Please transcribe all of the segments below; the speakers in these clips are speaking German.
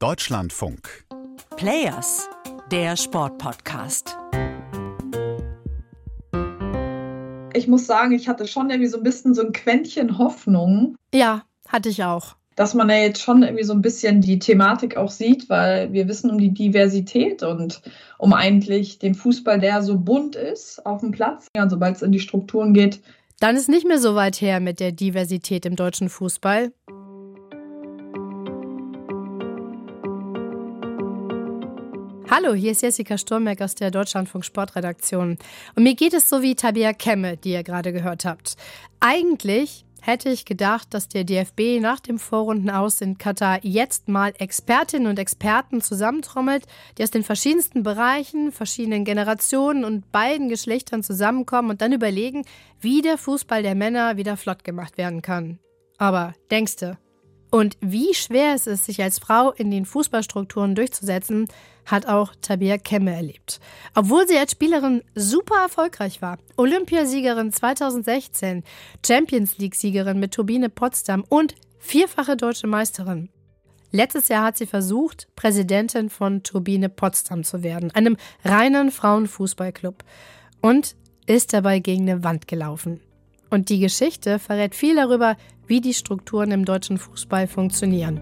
Deutschlandfunk. Players, der Sportpodcast. Ich muss sagen, ich hatte schon irgendwie so ein bisschen so ein Quäntchen Hoffnung. Ja, hatte ich auch. Dass man ja jetzt schon irgendwie so ein bisschen die Thematik auch sieht, weil wir wissen um die Diversität und um eigentlich den Fußball, der so bunt ist auf dem Platz. Ja, sobald es in die Strukturen geht, dann ist nicht mehr so weit her mit der Diversität im deutschen Fußball. Hallo, hier ist Jessica Sturmberg aus der Deutschlandfunk Sportredaktion. Und mir geht es so wie Tabia Kemme, die ihr gerade gehört habt. Eigentlich hätte ich gedacht, dass der DFB nach dem Vorrunden aus in Katar jetzt mal Expertinnen und Experten zusammentrommelt, die aus den verschiedensten Bereichen, verschiedenen Generationen und beiden Geschlechtern zusammenkommen und dann überlegen, wie der Fußball der Männer wieder flott gemacht werden kann. Aber denkste, und wie schwer es ist, sich als Frau in den Fußballstrukturen durchzusetzen, hat auch Tabia Kemme erlebt. Obwohl sie als Spielerin super erfolgreich war. Olympiasiegerin 2016, Champions League-Siegerin mit Turbine Potsdam und vierfache deutsche Meisterin. Letztes Jahr hat sie versucht, Präsidentin von Turbine Potsdam zu werden, einem reinen Frauenfußballclub. Und ist dabei gegen eine Wand gelaufen. Und die Geschichte verrät viel darüber, wie die Strukturen im deutschen Fußball funktionieren.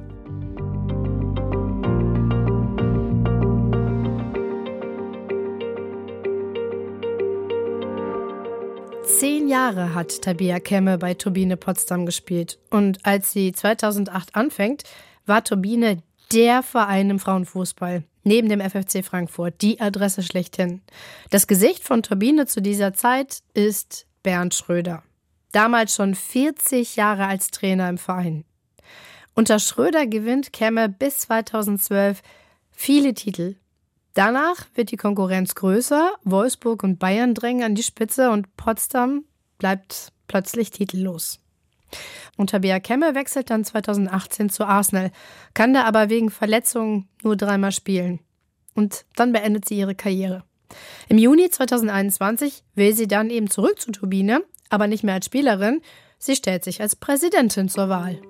Zehn Jahre hat Tabia Kemme bei Turbine Potsdam gespielt. Und als sie 2008 anfängt, war Turbine der Verein im Frauenfußball. Neben dem FFC Frankfurt die Adresse schlechthin. Das Gesicht von Turbine zu dieser Zeit ist Bernd Schröder damals schon 40 Jahre als Trainer im Verein. Unter Schröder gewinnt Kemme bis 2012 viele Titel. Danach wird die Konkurrenz größer, Wolfsburg und Bayern drängen an die Spitze und Potsdam bleibt plötzlich titellos. Und Tabea Kemme wechselt dann 2018 zu Arsenal, kann da aber wegen Verletzungen nur dreimal spielen. Und dann beendet sie ihre Karriere. Im Juni 2021 will sie dann eben zurück zur Turbine, aber nicht mehr als Spielerin, sie stellt sich als Präsidentin zur Wahl.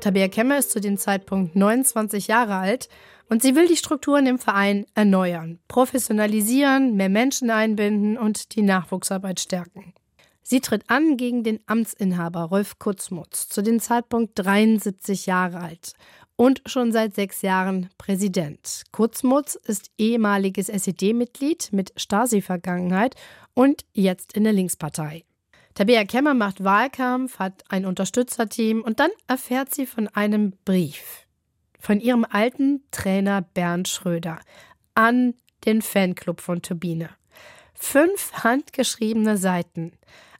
Tabea Kemmer ist zu dem Zeitpunkt 29 Jahre alt und sie will die Strukturen im Verein erneuern, professionalisieren, mehr Menschen einbinden und die Nachwuchsarbeit stärken. Sie tritt an gegen den Amtsinhaber Rolf Kutzmutz, zu dem Zeitpunkt 73 Jahre alt und schon seit sechs Jahren Präsident. Kurzmutz ist ehemaliges SED-Mitglied mit Stasi-Vergangenheit und jetzt in der Linkspartei. Tabea Kemmer macht Wahlkampf, hat ein Unterstützerteam und dann erfährt sie von einem Brief von ihrem alten Trainer Bernd Schröder an den Fanclub von Turbine. Fünf handgeschriebene Seiten,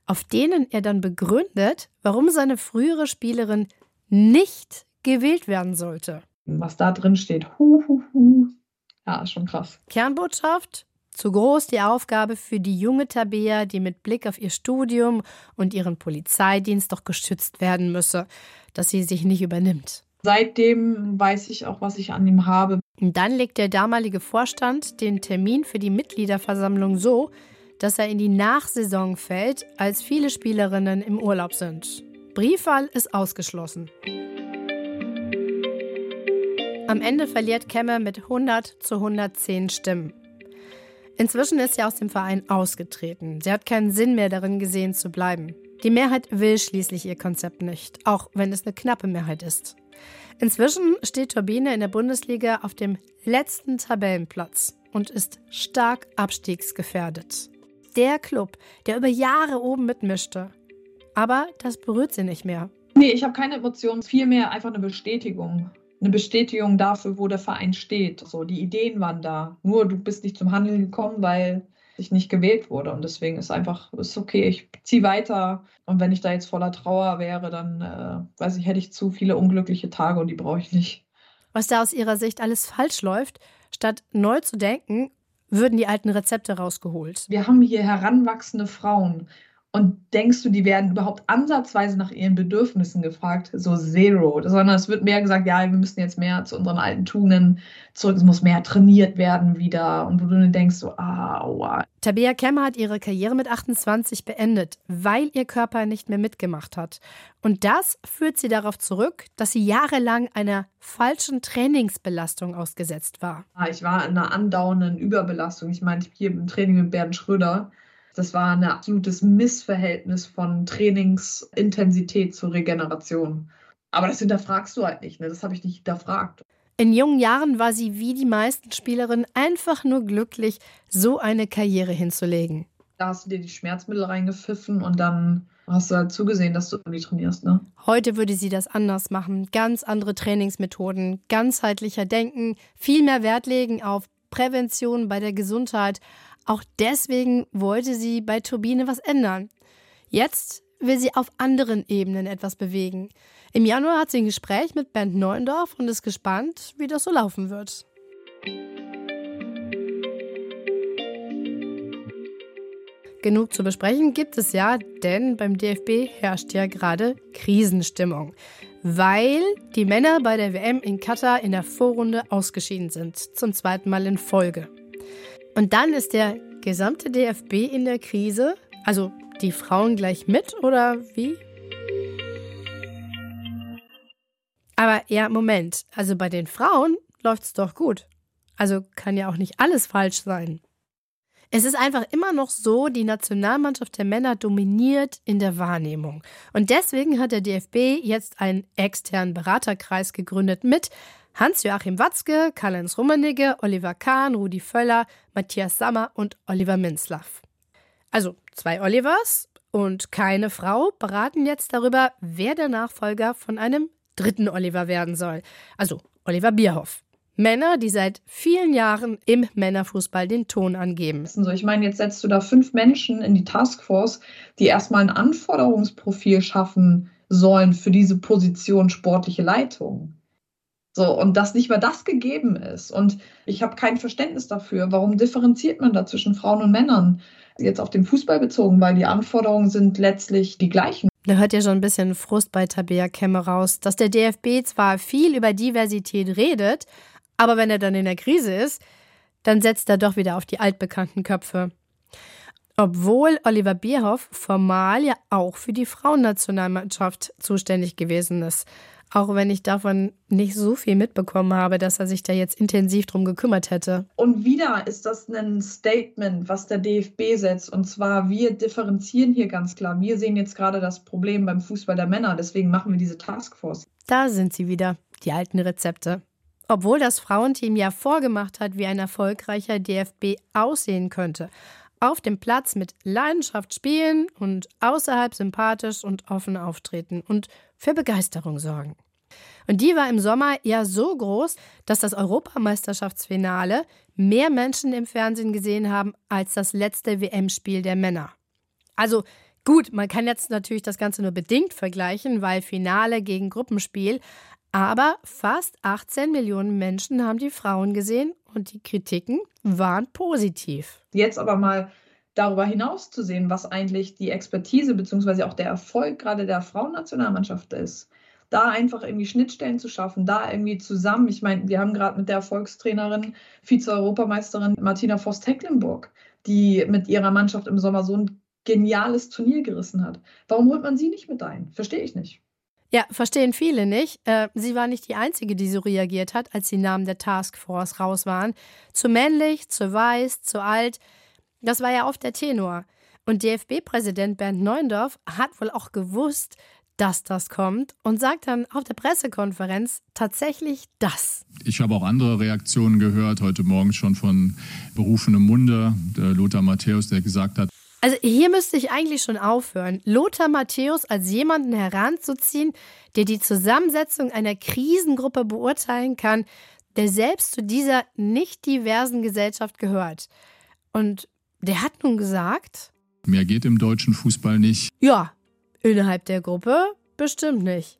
auf denen er dann begründet, warum seine frühere Spielerin nicht gewählt werden sollte. Was da drin steht, hu, hu, hu. Ja, ist schon krass. Kernbotschaft? Zu groß die Aufgabe für die junge Tabea, die mit Blick auf ihr Studium und ihren Polizeidienst doch geschützt werden müsse, dass sie sich nicht übernimmt. Seitdem weiß ich auch, was ich an ihm habe. Und dann legt der damalige Vorstand den Termin für die Mitgliederversammlung so, dass er in die Nachsaison fällt, als viele Spielerinnen im Urlaub sind. Briefwahl ist ausgeschlossen. Am Ende verliert Kemme mit 100 zu 110 Stimmen. Inzwischen ist sie aus dem Verein ausgetreten. Sie hat keinen Sinn mehr darin gesehen zu bleiben. Die Mehrheit will schließlich ihr Konzept nicht, auch wenn es eine knappe Mehrheit ist. Inzwischen steht Turbine in der Bundesliga auf dem letzten Tabellenplatz und ist stark abstiegsgefährdet. Der Club, der über Jahre oben mitmischte. Aber das berührt sie nicht mehr. Nee, ich habe keine Emotionen, vielmehr einfach eine Bestätigung eine Bestätigung dafür, wo der Verein steht. So, die Ideen waren da. Nur du bist nicht zum Handeln gekommen, weil ich nicht gewählt wurde. Und deswegen ist einfach, ist okay, ich ziehe weiter. Und wenn ich da jetzt voller Trauer wäre, dann äh, weiß ich, hätte ich zu viele unglückliche Tage und die brauche ich nicht. Was da aus ihrer Sicht alles falsch läuft, statt neu zu denken, würden die alten Rezepte rausgeholt. Wir haben hier heranwachsende Frauen. Und denkst du, die werden überhaupt ansatzweise nach ihren Bedürfnissen gefragt? So zero. Sondern es wird mehr gesagt, ja, wir müssen jetzt mehr zu unseren alten Tugenden zurück. Es muss mehr trainiert werden wieder. Und wo du dann denkst, so, ah, aua. Tabea Kemmer hat ihre Karriere mit 28 beendet, weil ihr Körper nicht mehr mitgemacht hat. Und das führt sie darauf zurück, dass sie jahrelang einer falschen Trainingsbelastung ausgesetzt war. Ich war in einer andauernden Überbelastung. Ich meine, hier im Training mit Bernd Schröder das war ein absolutes Missverhältnis von Trainingsintensität zur Regeneration. Aber das hinterfragst du halt nicht, ne? Das habe ich nicht hinterfragt. In jungen Jahren war sie wie die meisten Spielerinnen einfach nur glücklich, so eine Karriere hinzulegen. Da hast du dir die Schmerzmittel reingepfiffen und dann hast du halt zugesehen, dass du irgendwie trainierst, ne? Heute würde sie das anders machen. Ganz andere Trainingsmethoden, ganzheitlicher Denken, viel mehr Wert legen auf Prävention bei der Gesundheit auch deswegen wollte sie bei Turbine was ändern. Jetzt will sie auf anderen Ebenen etwas bewegen. Im Januar hat sie ein Gespräch mit Bernd Neuendorf und ist gespannt, wie das so laufen wird. Genug zu besprechen gibt es ja, denn beim DFB herrscht ja gerade Krisenstimmung, weil die Männer bei der WM in Katar in der Vorrunde ausgeschieden sind, zum zweiten Mal in Folge. Und dann ist der gesamte DFB in der Krise? Also die Frauen gleich mit oder wie? Aber ja, Moment. Also bei den Frauen läuft es doch gut. Also kann ja auch nicht alles falsch sein. Es ist einfach immer noch so, die Nationalmannschaft der Männer dominiert in der Wahrnehmung. Und deswegen hat der DFB jetzt einen externen Beraterkreis gegründet mit Hans-Joachim Watzke, Karl-Heinz Rummenigge, Oliver Kahn, Rudi Völler, Matthias Sammer und Oliver Minzlaff. Also zwei Olivers und keine Frau beraten jetzt darüber, wer der Nachfolger von einem dritten Oliver werden soll. Also Oliver Bierhoff. Männer, die seit vielen Jahren im Männerfußball den Ton angeben. ich meine, jetzt setzt du da fünf Menschen in die Taskforce, die erstmal ein Anforderungsprofil schaffen sollen für diese Position sportliche Leitung. So, und dass nicht mal das gegeben ist. Und ich habe kein Verständnis dafür. Warum differenziert man da zwischen Frauen und Männern? Jetzt auf den Fußball bezogen, weil die Anforderungen sind letztlich die gleichen. Da hört ja schon ein bisschen Frust bei Tabea Kemme raus, dass der DFB zwar viel über Diversität redet, aber wenn er dann in der Krise ist, dann setzt er doch wieder auf die altbekannten Köpfe. Obwohl Oliver Bierhoff formal ja auch für die Frauennationalmannschaft zuständig gewesen ist. Auch wenn ich davon nicht so viel mitbekommen habe, dass er sich da jetzt intensiv drum gekümmert hätte. Und wieder ist das ein Statement, was der DFB setzt. Und zwar, wir differenzieren hier ganz klar. Wir sehen jetzt gerade das Problem beim Fußball der Männer. Deswegen machen wir diese Taskforce. Da sind sie wieder, die alten Rezepte. Obwohl das Frauenteam ja vorgemacht hat, wie ein erfolgreicher DFB aussehen könnte. Auf dem Platz mit Leidenschaft spielen und außerhalb sympathisch und offen auftreten und für Begeisterung sorgen. Und die war im Sommer ja so groß, dass das Europameisterschaftsfinale mehr Menschen im Fernsehen gesehen haben als das letzte WM-Spiel der Männer. Also gut, man kann jetzt natürlich das Ganze nur bedingt vergleichen, weil Finale gegen Gruppenspiel, aber fast 18 Millionen Menschen haben die Frauen gesehen und die Kritiken waren positiv. Jetzt aber mal darüber hinaus zu sehen, was eigentlich die Expertise bzw. auch der Erfolg gerade der Frauennationalmannschaft ist. Da einfach irgendwie Schnittstellen zu schaffen, da irgendwie zusammen. Ich meine, wir haben gerade mit der Erfolgstrainerin, Vize-Europameisterin Martina Voss-Tecklenburg, die mit ihrer Mannschaft im Sommer so ein geniales Turnier gerissen hat. Warum holt man sie nicht mit ein? Verstehe ich nicht. Ja, verstehen viele nicht. Äh, sie war nicht die Einzige, die so reagiert hat, als die Namen der Taskforce raus waren. Zu männlich, zu weiß, zu alt. Das war ja oft der Tenor. Und DFB-Präsident Bernd Neuendorf hat wohl auch gewusst, dass das kommt und sagt dann auf der Pressekonferenz tatsächlich das. Ich habe auch andere Reaktionen gehört, heute Morgen schon von berufenem Munde, der Lothar Matthäus, der gesagt hat, also hier müsste ich eigentlich schon aufhören, Lothar Matthäus als jemanden heranzuziehen, der die Zusammensetzung einer Krisengruppe beurteilen kann, der selbst zu dieser nicht diversen Gesellschaft gehört. Und der hat nun gesagt, mehr geht im deutschen Fußball nicht. Ja, innerhalb der Gruppe bestimmt nicht.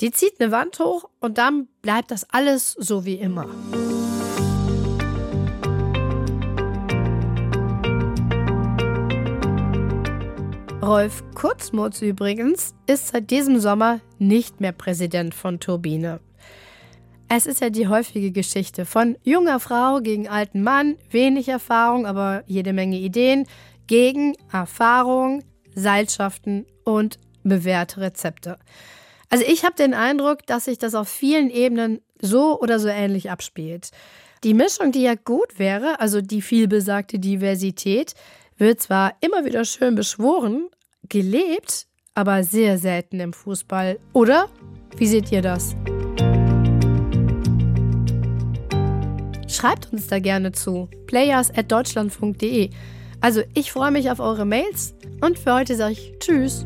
Die zieht eine Wand hoch und dann bleibt das alles so wie immer. Rolf Kurzmutz übrigens ist seit diesem Sommer nicht mehr Präsident von Turbine. Es ist ja die häufige Geschichte von junger Frau gegen alten Mann, wenig Erfahrung, aber jede Menge Ideen, gegen Erfahrung, Seilschaften und bewährte Rezepte. Also ich habe den Eindruck, dass sich das auf vielen Ebenen so oder so ähnlich abspielt. Die Mischung, die ja gut wäre, also die vielbesagte Diversität, wird zwar immer wieder schön beschworen, gelebt, aber sehr selten im Fußball. Oder? Wie seht ihr das? Schreibt uns da gerne zu players@deutschlandfunk.de. Also ich freue mich auf eure Mails und für heute sage ich Tschüss.